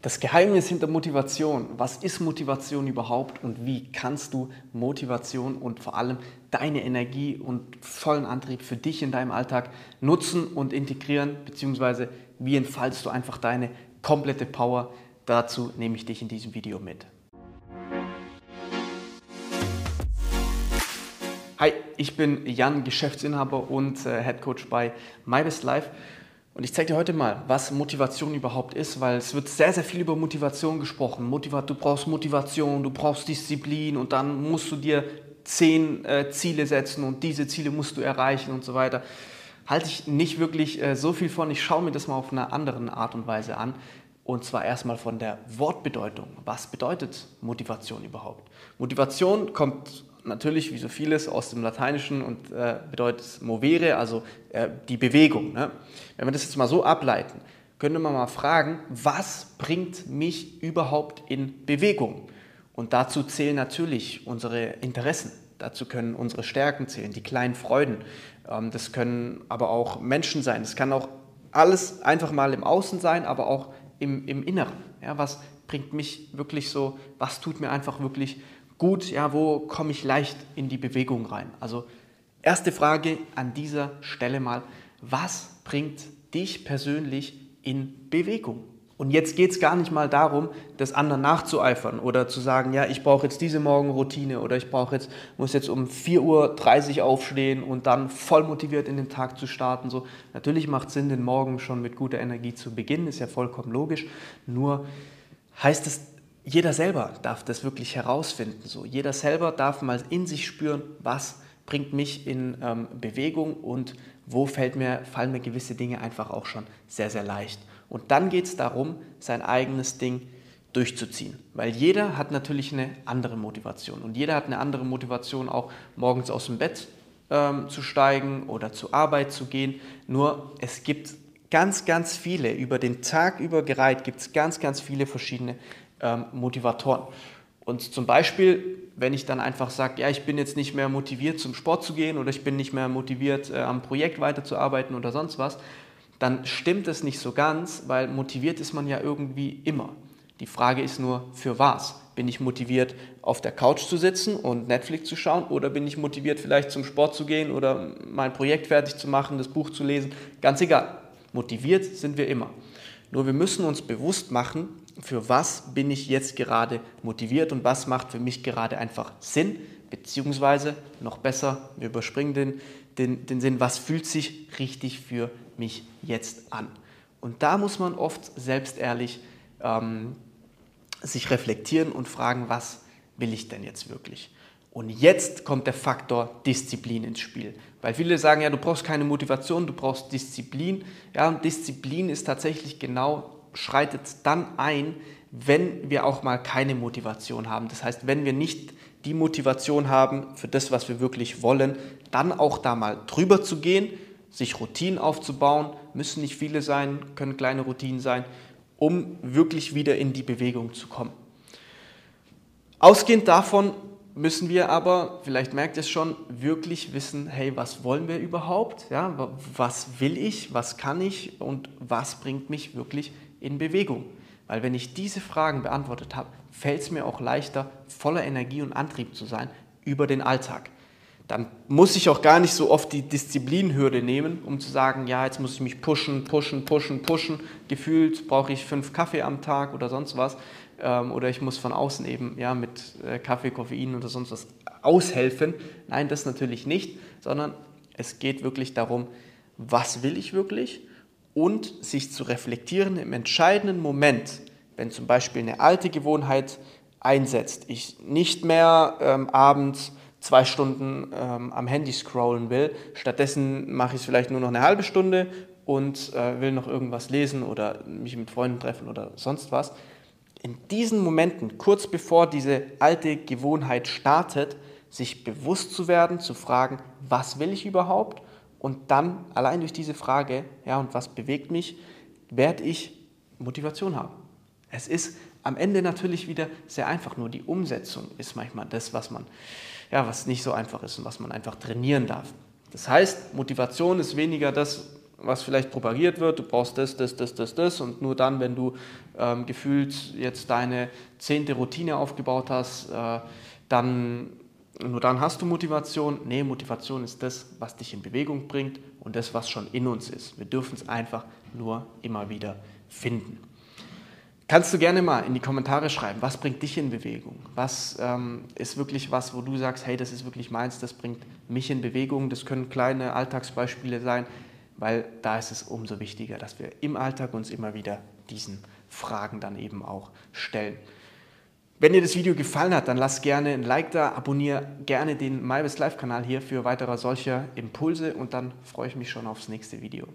Das Geheimnis hinter Motivation. Was ist Motivation überhaupt und wie kannst du Motivation und vor allem deine Energie und vollen Antrieb für dich in deinem Alltag nutzen und integrieren, beziehungsweise wie entfaltest du einfach deine komplette Power? Dazu nehme ich dich in diesem Video mit. Hi, ich bin Jan, Geschäftsinhaber und äh, Head Coach bei MyBestLife. Und ich zeige dir heute mal, was Motivation überhaupt ist, weil es wird sehr, sehr viel über Motivation gesprochen. Motiva du brauchst Motivation, du brauchst Disziplin und dann musst du dir zehn äh, Ziele setzen und diese Ziele musst du erreichen und so weiter. Halte ich nicht wirklich äh, so viel von. Ich schaue mir das mal auf eine andere Art und Weise an. Und zwar erstmal von der Wortbedeutung. Was bedeutet Motivation überhaupt? Motivation kommt natürlich, wie so vieles, aus dem Lateinischen und äh, bedeutet movere, also äh, die Bewegung. Ne? Wenn wir das jetzt mal so ableiten, könnte man mal fragen, was bringt mich überhaupt in Bewegung? Und dazu zählen natürlich unsere Interessen. Dazu können unsere Stärken zählen, die kleinen Freuden. Ähm, das können aber auch Menschen sein. Das kann auch alles einfach mal im Außen sein, aber auch im, im Inneren. Ja, was bringt mich wirklich so, was tut mir einfach wirklich gut, ja, wo komme ich leicht in die Bewegung rein? Also erste Frage an dieser Stelle mal, was bringt dich persönlich in Bewegung? Und jetzt geht es gar nicht mal darum, das anderen nachzueifern oder zu sagen, ja, ich brauche jetzt diese Morgenroutine oder ich brauche jetzt, muss jetzt um 4.30 Uhr aufstehen und dann voll motiviert in den Tag zu starten. So, natürlich macht es Sinn, den Morgen schon mit guter Energie zu beginnen, ist ja vollkommen logisch. Nur heißt es jeder selber darf das wirklich herausfinden. So. Jeder selber darf mal in sich spüren, was bringt mich in ähm, Bewegung und wo fällt mir, fallen mir gewisse Dinge einfach auch schon sehr, sehr leicht. Und dann geht es darum, sein eigenes Ding durchzuziehen. Weil jeder hat natürlich eine andere Motivation. Und jeder hat eine andere Motivation, auch morgens aus dem Bett ähm, zu steigen oder zur Arbeit zu gehen. Nur es gibt ganz, ganz viele, über den Tag über gereiht, gibt es ganz, ganz viele verschiedene ähm, Motivatoren. Und zum Beispiel, wenn ich dann einfach sage, ja, ich bin jetzt nicht mehr motiviert zum Sport zu gehen oder ich bin nicht mehr motiviert äh, am Projekt weiterzuarbeiten oder sonst was, dann stimmt es nicht so ganz, weil motiviert ist man ja irgendwie immer. Die Frage ist nur, für was? Bin ich motiviert, auf der Couch zu sitzen und Netflix zu schauen oder bin ich motiviert, vielleicht zum Sport zu gehen oder mein Projekt fertig zu machen, das Buch zu lesen? Ganz egal. Motiviert sind wir immer. Nur wir müssen uns bewusst machen, für was bin ich jetzt gerade motiviert und was macht für mich gerade einfach Sinn, beziehungsweise noch besser, wir überspringen den, den, den Sinn, was fühlt sich richtig für mich jetzt an. Und da muss man oft selbstehrlich ähm, sich reflektieren und fragen, was will ich denn jetzt wirklich? Und jetzt kommt der Faktor Disziplin ins Spiel. Weil viele sagen, ja, du brauchst keine Motivation, du brauchst Disziplin. Ja, und Disziplin ist tatsächlich genau schreitet dann ein, wenn wir auch mal keine Motivation haben. Das heißt, wenn wir nicht die Motivation haben für das, was wir wirklich wollen, dann auch da mal drüber zu gehen, sich Routinen aufzubauen, müssen nicht viele sein, können kleine Routinen sein, um wirklich wieder in die Bewegung zu kommen. Ausgehend davon müssen wir aber, vielleicht merkt ihr es schon, wirklich wissen, hey, was wollen wir überhaupt? Ja, was will ich, was kann ich und was bringt mich wirklich in Bewegung. Weil wenn ich diese Fragen beantwortet habe, fällt es mir auch leichter, voller Energie und Antrieb zu sein über den Alltag. Dann muss ich auch gar nicht so oft die Disziplinhürde nehmen, um zu sagen, ja, jetzt muss ich mich pushen, pushen, pushen, pushen. Gefühlt brauche ich fünf Kaffee am Tag oder sonst was. Ähm, oder ich muss von außen eben ja, mit äh, Kaffee, Koffein oder sonst was aushelfen. Nein, das natürlich nicht, sondern es geht wirklich darum, was will ich wirklich und sich zu reflektieren im entscheidenden Moment, wenn zum Beispiel eine alte Gewohnheit einsetzt, ich nicht mehr ähm, abends zwei Stunden ähm, am Handy scrollen will, stattdessen mache ich es vielleicht nur noch eine halbe Stunde und äh, will noch irgendwas lesen oder mich mit Freunden treffen oder sonst was. In diesen Momenten, kurz bevor diese alte Gewohnheit startet, sich bewusst zu werden, zu fragen, was will ich überhaupt und dann allein durch diese Frage, ja, und was bewegt mich, werde ich Motivation haben. Es ist am Ende natürlich wieder sehr einfach, nur die Umsetzung ist manchmal das, was man, ja, was nicht so einfach ist und was man einfach trainieren darf. Das heißt, Motivation ist weniger das, was vielleicht propagiert wird, du brauchst das, das, das, das, das und nur dann, wenn du ähm, gefühlt jetzt deine zehnte Routine aufgebaut hast, äh, dann nur dann hast du Motivation. Nee, Motivation ist das, was dich in Bewegung bringt und das, was schon in uns ist. Wir dürfen es einfach nur immer wieder finden. Kannst du gerne mal in die Kommentare schreiben, was bringt dich in Bewegung? Was ähm, ist wirklich was, wo du sagst, hey, das ist wirklich meins, das bringt mich in Bewegung. Das können kleine Alltagsbeispiele sein, weil da ist es umso wichtiger, dass wir im Alltag uns immer wieder diesen Fragen dann eben auch stellen. Wenn dir das Video gefallen hat, dann lass gerne ein Like da, abonniere gerne den MyBest Live Kanal hier für weitere solcher Impulse und dann freue ich mich schon aufs nächste Video.